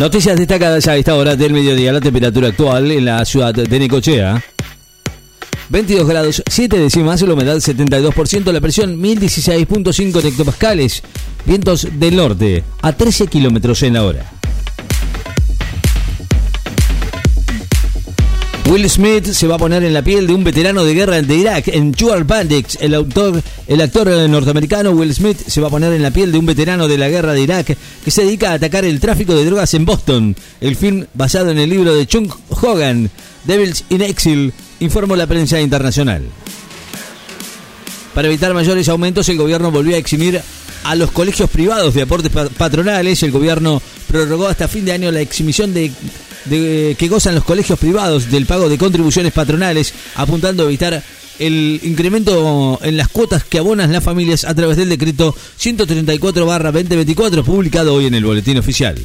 Noticias destacadas a esta hora del mediodía. La temperatura actual en la ciudad de Necochea. 22 grados 7 décimas, la humedad 72%, la presión 1016.5 hectopascales, vientos del norte a 13 kilómetros en la hora. Will Smith se va a poner en la piel de un veterano de guerra de Irak en Joel Bandits. El, autor, el actor norteamericano Will Smith se va a poner en la piel de un veterano de la guerra de Irak que se dedica a atacar el tráfico de drogas en Boston. El film basado en el libro de Chung Hogan, Devils in Exile, informó la prensa internacional. Para evitar mayores aumentos, el gobierno volvió a eximir a los colegios privados de aportes patronales. El gobierno prorrogó hasta fin de año la exhibición de que gozan los colegios privados del pago de contribuciones patronales, apuntando a evitar el incremento en las cuotas que abonan las familias a través del decreto 134-2024 publicado hoy en el Boletín Oficial.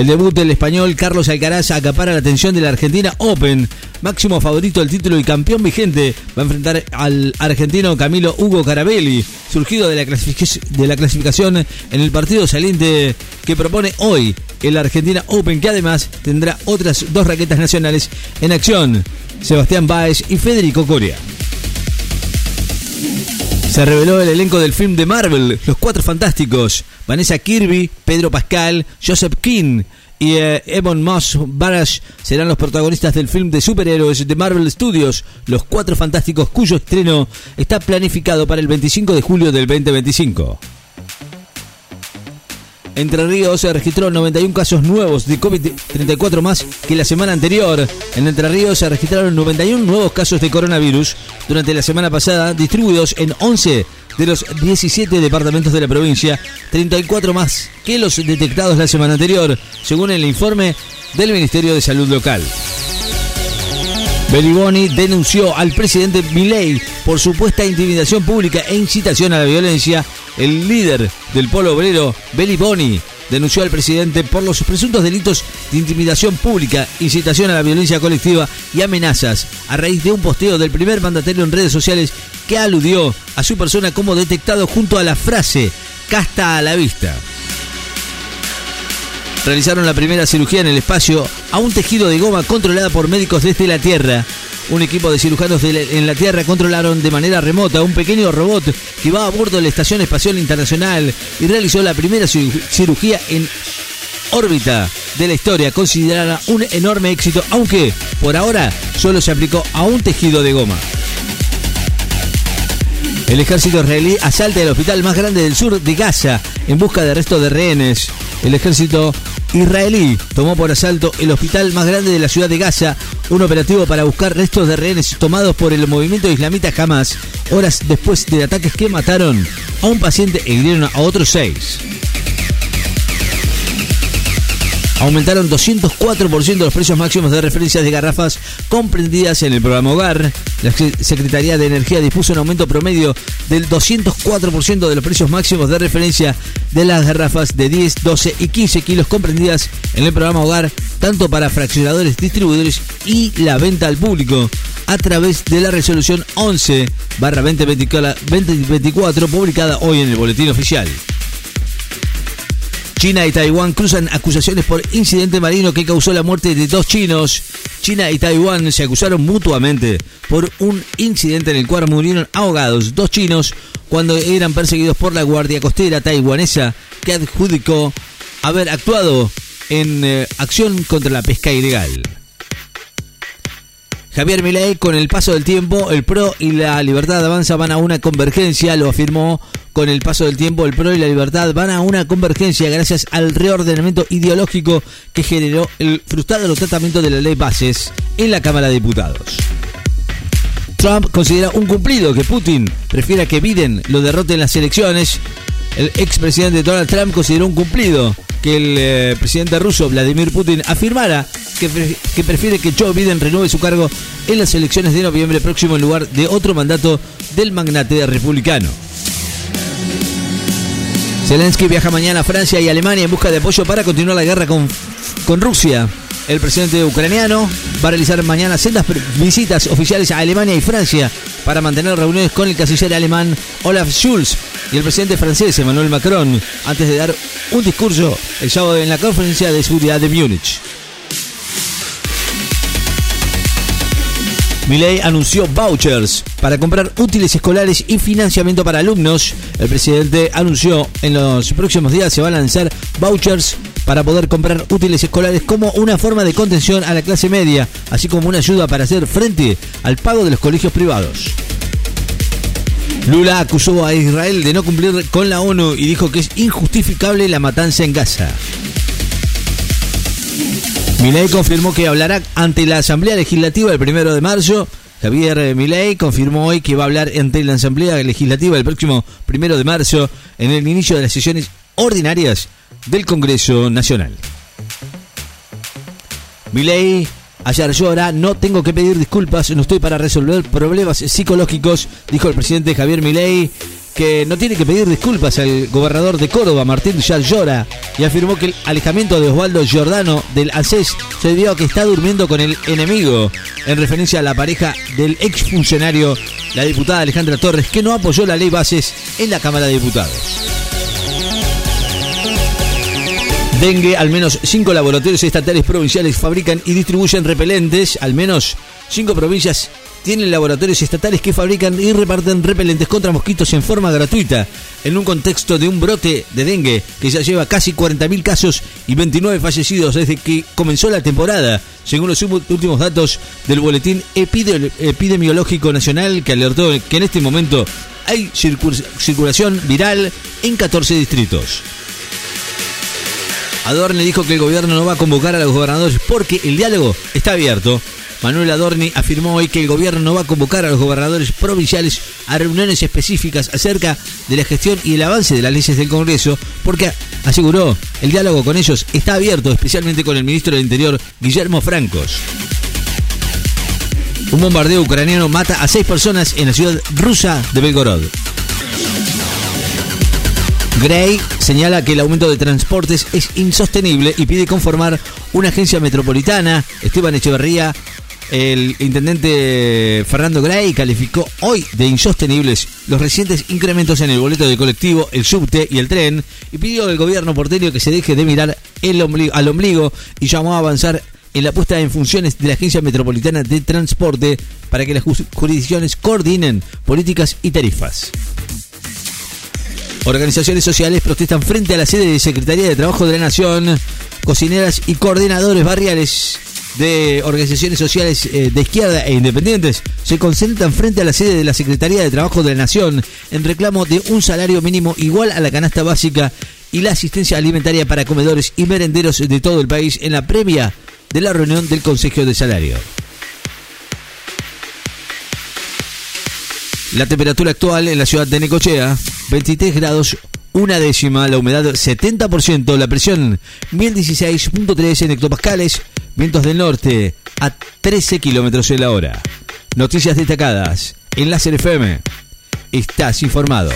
El debut del español Carlos Alcaraz acapara la atención de la Argentina Open. Máximo favorito del título y campeón vigente va a enfrentar al argentino Camilo Hugo Carabelli, surgido de la, de la clasificación en el partido saliente que propone hoy el Argentina Open, que además tendrá otras dos raquetas nacionales en acción, Sebastián Báez y Federico Coria. Se reveló el elenco del film de Marvel, Los Cuatro Fantásticos. Vanessa Kirby, Pedro Pascal, Joseph King y eh, Evan Moss Barash serán los protagonistas del film de superhéroes de Marvel Studios, Los Cuatro Fantásticos, cuyo estreno está planificado para el 25 de julio del 2025. Entre Ríos se registró 91 casos nuevos de COVID, 34 más que la semana anterior. En Entre Ríos se registraron 91 nuevos casos de coronavirus durante la semana pasada, distribuidos en 11 de los 17 departamentos de la provincia, 34 más que los detectados la semana anterior, según el informe del Ministerio de Salud local. Beliboni denunció al presidente Milei por supuesta intimidación pública e incitación a la violencia. El líder del polo obrero, Beliboni, denunció al presidente por los presuntos delitos de intimidación pública, incitación a la violencia colectiva y amenazas a raíz de un posteo del primer mandatario en redes sociales que aludió a su persona como detectado junto a la frase casta a la vista realizaron la primera cirugía en el espacio a un tejido de goma controlada por médicos desde la Tierra. Un equipo de cirujanos en la Tierra controlaron de manera remota un pequeño robot que va a bordo de la Estación Espacial Internacional y realizó la primera cirugía en órbita de la historia, considerada un enorme éxito, aunque por ahora solo se aplicó a un tejido de goma. El ejército israelí asalta el hospital más grande del sur de Gaza en busca de restos de rehenes. El ejército israelí tomó por asalto el hospital más grande de la ciudad de Gaza, un operativo para buscar restos de rehenes tomados por el movimiento islamita Hamas, horas después de ataques que mataron a un paciente e hirieron a otros seis. Aumentaron 204% los precios máximos de referencias de garrafas comprendidas en el programa Hogar. La Secretaría de Energía dispuso un aumento promedio del 204% de los precios máximos de referencia de las garrafas de 10, 12 y 15 kilos comprendidas en el programa Hogar, tanto para fraccionadores, distribuidores y la venta al público a través de la resolución 11 2024 publicada hoy en el boletín oficial. China y Taiwán cruzan acusaciones por incidente marino que causó la muerte de dos chinos. China y Taiwán se acusaron mutuamente por un incidente en el cual murieron ahogados dos chinos cuando eran perseguidos por la Guardia Costera taiwanesa que adjudicó haber actuado en eh, acción contra la pesca ilegal. Javier Milei, con el paso del tiempo, el PRO y la Libertad Avanza van a una convergencia, lo afirmó con el paso del tiempo, el PRO y la Libertad van a una convergencia gracias al reordenamiento ideológico que generó el frustrado tratamiento de la ley bases en la Cámara de Diputados. Trump considera un cumplido que Putin prefiera que Biden lo derrote en las elecciones. El expresidente Donald Trump consideró un cumplido que el eh, presidente ruso Vladimir Putin afirmara que, prefiere que Joe Biden renueve su cargo en las elecciones de noviembre próximo en lugar de otro mandato del magnate republicano. Zelensky viaja mañana a Francia y Alemania en busca de apoyo para continuar la guerra con, con Rusia. El presidente ucraniano va a realizar mañana sendas visitas oficiales a Alemania y Francia para mantener reuniones con el canciller alemán Olaf Schulz y el presidente francés Emmanuel Macron antes de dar un discurso el sábado en la conferencia de seguridad de Múnich. Milei anunció vouchers para comprar útiles escolares y financiamiento para alumnos. El presidente anunció en los próximos días se va a lanzar vouchers para poder comprar útiles escolares como una forma de contención a la clase media, así como una ayuda para hacer frente al pago de los colegios privados. Lula acusó a Israel de no cumplir con la ONU y dijo que es injustificable la matanza en Gaza. Milei confirmó que hablará ante la Asamblea Legislativa el primero de marzo. Javier Milei confirmó hoy que va a hablar ante la Asamblea Legislativa el próximo primero de marzo en el inicio de las sesiones ordinarias del Congreso Nacional. Milei ayer llora, no tengo que pedir disculpas, no estoy para resolver problemas psicológicos, dijo el presidente Javier Milei que no tiene que pedir disculpas al gobernador de Córdoba, Martín Llora, y afirmó que el alejamiento de Osvaldo Giordano del ACES se debió a que está durmiendo con el enemigo, en referencia a la pareja del exfuncionario, la diputada Alejandra Torres, que no apoyó la ley bases en la Cámara de Diputados. Dengue, al menos cinco laboratorios estatales provinciales fabrican y distribuyen repelentes, al menos cinco provincias tienen laboratorios estatales que fabrican y reparten repelentes contra mosquitos en forma gratuita, en un contexto de un brote de dengue que ya lleva casi 40.000 casos y 29 fallecidos desde que comenzó la temporada, según los últimos datos del Boletín Epidemiológico Nacional que alertó que en este momento hay circulación viral en 14 distritos. Adorne dijo que el gobierno no va a convocar a los gobernadores porque el diálogo está abierto Manuel Adorni afirmó hoy que el gobierno no va a convocar a los gobernadores provinciales a reuniones específicas acerca de la gestión y el avance de las leyes del Congreso, porque aseguró el diálogo con ellos está abierto, especialmente con el ministro del Interior, Guillermo Francos. Un bombardeo ucraniano mata a seis personas en la ciudad rusa de Belgorod. Gray señala que el aumento de transportes es insostenible y pide conformar una agencia metropolitana. Esteban Echeverría el intendente Fernando Gray calificó hoy de insostenibles los recientes incrementos en el boleto de colectivo, el subte y el tren y pidió al gobierno porteño que se deje de mirar el al ombligo y llamó a avanzar en la puesta en funciones de la Agencia Metropolitana de Transporte para que las jurisdicciones coordinen políticas y tarifas. Organizaciones sociales protestan frente a la sede de Secretaría de Trabajo de la Nación. Cocineras y coordinadores barriales de organizaciones sociales eh, de izquierda e independientes se concentran frente a la sede de la Secretaría de Trabajo de la Nación en reclamo de un salario mínimo igual a la canasta básica y la asistencia alimentaria para comedores y merenderos de todo el país en la previa de la reunión del Consejo de Salario. La temperatura actual en la ciudad de Necochea, 23 grados una décima, la humedad 70%, la presión 1016.3 en hectopascales, vientos del norte a 13 kilómetros en la hora. Noticias destacadas en Láser FM. Estás informado.